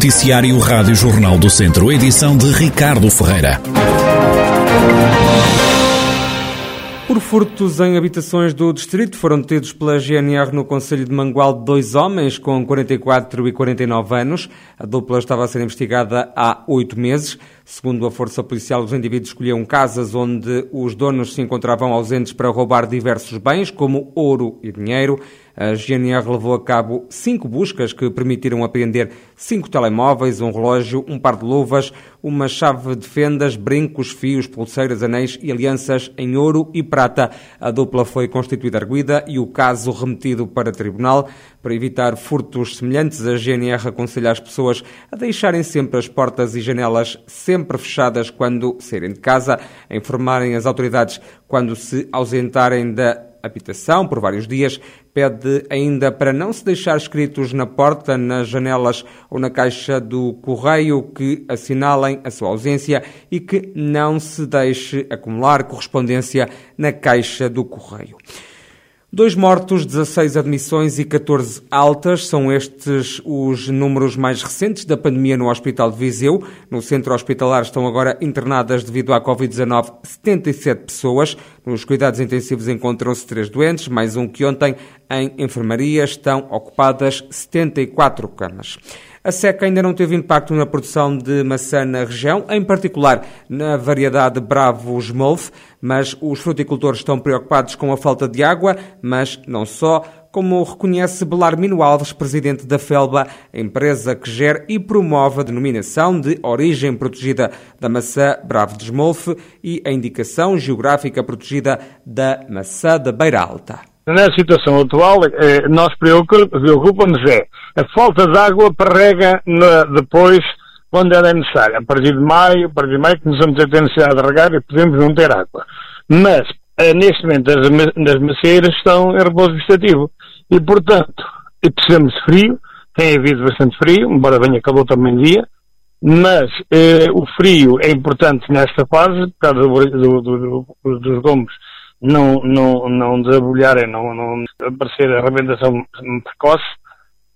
Noticiário Rádio Jornal do Centro, edição de Ricardo Ferreira. Por furtos em habitações do distrito foram detidos pela GNR no Conselho de Mangual dois homens com 44 e 49 anos. A dupla estava a ser investigada há oito meses. Segundo a Força Policial, os indivíduos escolheram casas onde os donos se encontravam ausentes para roubar diversos bens, como ouro e dinheiro. A GNR levou a cabo cinco buscas que permitiram apreender cinco telemóveis, um relógio, um par de luvas, uma chave de fendas, brincos, fios, pulseiras, anéis e alianças em ouro e prata. A dupla foi constituída arguida e o caso remetido para tribunal. Para evitar furtos semelhantes, a GNR aconselha as pessoas a deixarem sempre as portas e janelas sempre fechadas quando saírem de casa, a informarem as autoridades quando se ausentarem da habitação por vários dias. Pede ainda para não se deixar escritos na porta, nas janelas ou na caixa do correio que assinalem a sua ausência e que não se deixe acumular correspondência na caixa do correio. Dois mortos, 16 admissões e 14 altas. São estes os números mais recentes da pandemia no Hospital de Viseu. No centro hospitalar estão agora internadas devido à Covid-19 77 pessoas. Nos cuidados intensivos encontram-se três doentes, mais um que ontem. Em enfermaria estão ocupadas 74 camas. A seca ainda não teve impacto na produção de maçã na região, em particular na variedade Bravo Smolf, mas os fruticultores estão preocupados com a falta de água, mas não só, como reconhece Belarmino Alves, presidente da FELBA, empresa que gera e promove a denominação de origem protegida da maçã Bravo de e a indicação geográfica protegida da maçã da Beira Alta. Na situação atual, eh, nós preocupa-nos é a falta de água para rega depois, quando ela é necessária. A partir de maio, a partir de maio começamos a ter necessidade de regar e podemos não ter água. Mas, eh, neste momento, as, as macieiras estão em repouso vegetativo. E, portanto, precisamos de frio. Tem havido bastante frio, embora venha calor também dia. Mas eh, o frio é importante nesta fase, por causa do, do, do, dos gomos não, não, não desabulharem, não, não aparecer a arrebentação precoce.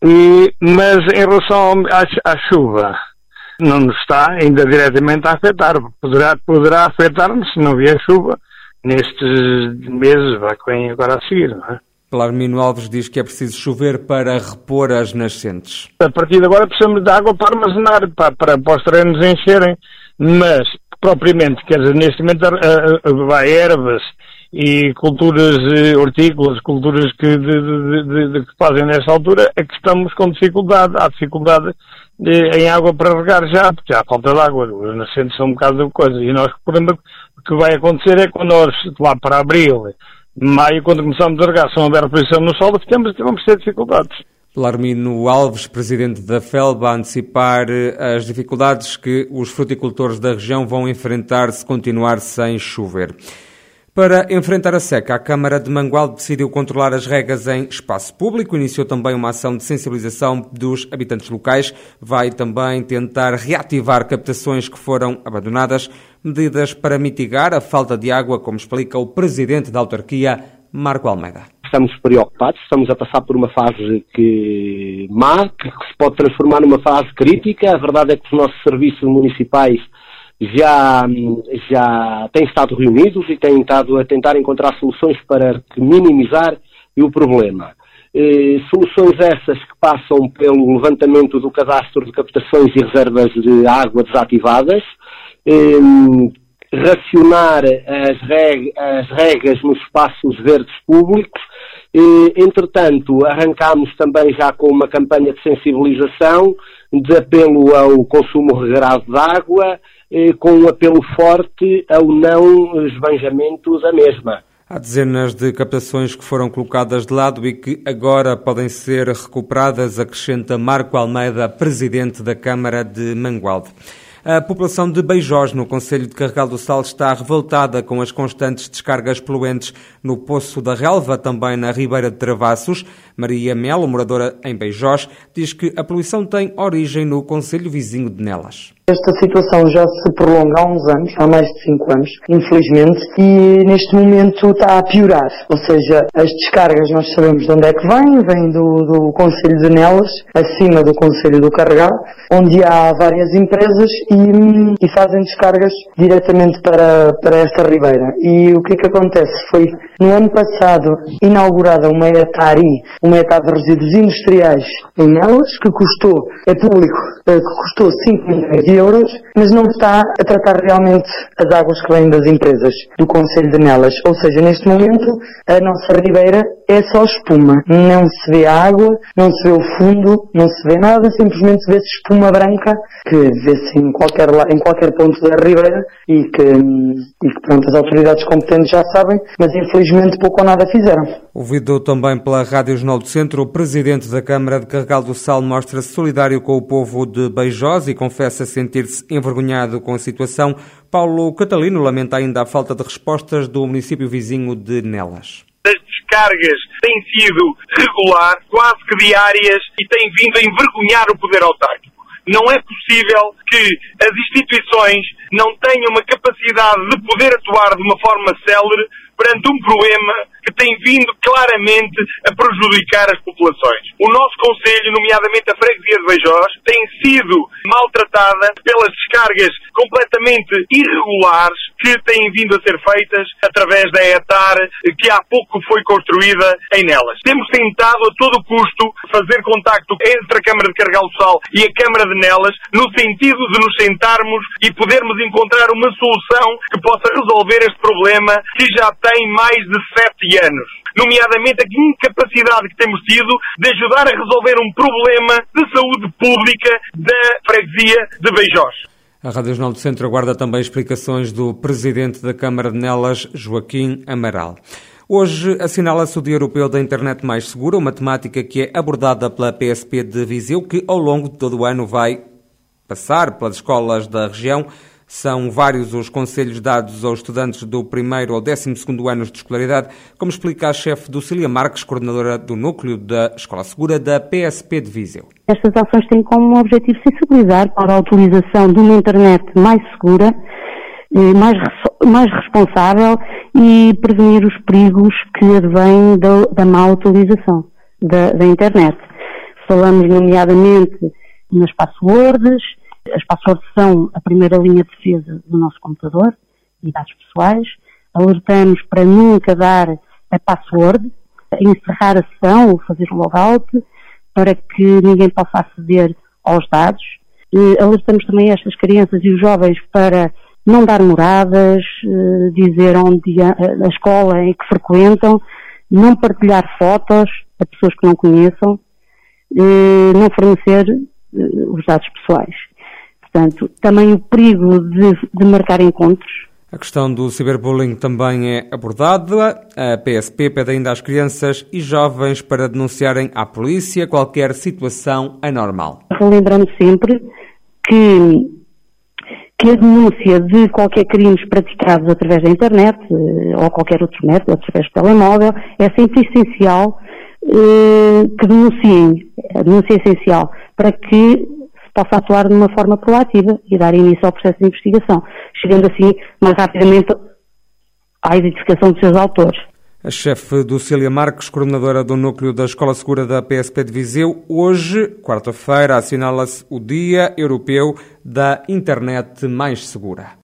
E, mas em relação à, à, chuva, não nos está ainda diretamente a afetar. Poderá, poderá afetar-nos se não vier chuva nestes meses vai que vem agora a seguir, não é? Clarmino Alves diz que é preciso chover para repor as nascentes. A partir de agora precisamos de água para armazenar, para, para, para os terrenos encherem, mas propriamente, quer dizer, neste momento vai ervas e culturas eh, hortícolas, culturas que, de, de, de, que fazem nesta altura, é que estamos com dificuldade. Há dificuldade de, em água para regar já, porque há falta de água. As nascentes são um bocado de coisa. E nós, o problema que vai acontecer é quando nós, lá para abril, maio, quando começamos a regar, são aberta posição no solo, ficamos, vamos ter dificuldades. Larmino Alves, presidente da FELBA, a antecipar eh, as dificuldades que os fruticultores da região vão enfrentar se continuar sem chover. Para enfrentar a seca, a Câmara de Mangualde decidiu controlar as regras em espaço público, iniciou também uma ação de sensibilização dos habitantes locais, vai também tentar reativar captações que foram abandonadas, medidas para mitigar a falta de água, como explica o presidente da autarquia, Marco Almeida. Estamos preocupados, estamos a passar por uma fase que má, que se pode transformar numa fase crítica. A verdade é que os nossos serviços municipais já, já têm estado reunidos e têm estado a tentar encontrar soluções para minimizar o problema. Eh, soluções essas que passam pelo levantamento do cadastro de captações e reservas de água desativadas, eh, racionar as, reg as regras nos espaços verdes públicos. Eh, entretanto, arrancámos também já com uma campanha de sensibilização, de apelo ao consumo regrado de água, com um apelo forte ao não esbanjamento da mesma. Há dezenas de captações que foram colocadas de lado e que agora podem ser recuperadas, acrescenta Marco Almeida, presidente da Câmara de Mangualde. A população de Beijós, no Conselho de Carregal do Sal, está revoltada com as constantes descargas poluentes no Poço da Relva, também na Ribeira de Travassos. Maria Melo, moradora em Beijós, diz que a poluição tem origem no Conselho Vizinho de Nelas. Esta situação já se prolonga há uns anos, há mais de cinco anos, infelizmente, e neste momento está a piorar. Ou seja, as descargas nós sabemos de onde é que vêm, vêm do, do Conselho de Nelas, acima do Conselho do Carregal, onde há várias empresas e, e fazem descargas diretamente para, para esta ribeira. E o que é que acontece? Foi no ano passado inaugurada uma ETARI, uma ETA de resíduos industriais em Nelas, que custou, é público, eh, que custou 5 milhões de euros, mas não está a tratar realmente as águas que vêm das empresas do Conselho de Nelas. Ou seja, neste momento, a nossa ribeira é só espuma. Não se vê a água, não se vê o fundo, não se vê nada, simplesmente vê-se espuma branca que vê-se em qualquer, em qualquer ponto da ribeira e que, e que pronto, as autoridades competentes já sabem, mas infelizmente pouco ou nada fizeram. Ouvido também pela Rádio Jornal do Centro, o presidente da Câmara de Carregal do Sal mostra-se solidário com o povo de Beijós e confessa sentir-se envergonhado com a situação. Paulo Catalino lamenta ainda a falta de respostas do município vizinho de Nelas as descargas têm sido regular, quase que diárias, e têm vindo a envergonhar o poder autárquico. Não é possível que as instituições não tenham uma capacidade de poder atuar de uma forma célere perante um problema que tem vindo claramente a prejudicar as populações. O nosso Conselho, nomeadamente a Freguesia de Beijós, tem sido maltratada pelas descargas completamente irregulares que têm vindo a ser feitas através da ETAR, que há pouco foi construída em Nelas. Temos tentado a todo custo fazer contacto entre a Câmara de Carregal do Sal e a Câmara de Nelas, no sentido de nos sentarmos e podermos encontrar uma solução que possa resolver este problema que já tem mais de sete anos. Nomeadamente a incapacidade que temos tido de ajudar a resolver um problema de saúde pública da freguesia de Beijós. A Rádio Jornal do Centro aguarda também explicações do Presidente da Câmara de Nelas, Joaquim Amaral. Hoje assinala-se o Dia Europeu da Internet Mais Segura, uma temática que é abordada pela PSP de Viseu, que ao longo de todo o ano vai passar pelas escolas da região são vários os conselhos dados aos estudantes do primeiro ao décimo segundo anos de escolaridade, como explica a chefe do Cília Marques, coordenadora do núcleo da Escola Segura da PSP de Viseu. Estas ações têm como objetivo sensibilizar para a utilização de uma internet mais segura, eh, mais, mais responsável e prevenir os perigos que advêm da, da má utilização da, da internet. Falamos nomeadamente nas passwords, as passwords são a primeira linha de defesa do nosso computador e dados pessoais. Alertamos para nunca dar a password, encerrar a sessão ou fazer logout, para que ninguém possa aceder aos dados. alertamos também estas crianças e os jovens para não dar moradas, eh, dizer onde a, escola em que frequentam, não partilhar fotos a pessoas que não conheçam, não fornecer eh, os dados pessoais. Portanto, também o perigo de, de marcar encontros. A questão do ciberbullying também é abordada. A PSP pede ainda às crianças e jovens para denunciarem à polícia qualquer situação anormal. Relembrando sempre que, que a denúncia de qualquer crimes praticados através da internet eh, ou qualquer outro método, através do telemóvel, é sempre essencial eh, que denunciem. A denúncia é essencial para que possa atuar de uma forma proativa e dar início ao processo de investigação, chegando assim mais rapidamente à identificação dos seus autores. A chefe do Cília Marques, coordenadora do núcleo da Escola Segura da PSP de Viseu, hoje, quarta-feira, assinala-se o Dia Europeu da Internet Mais Segura.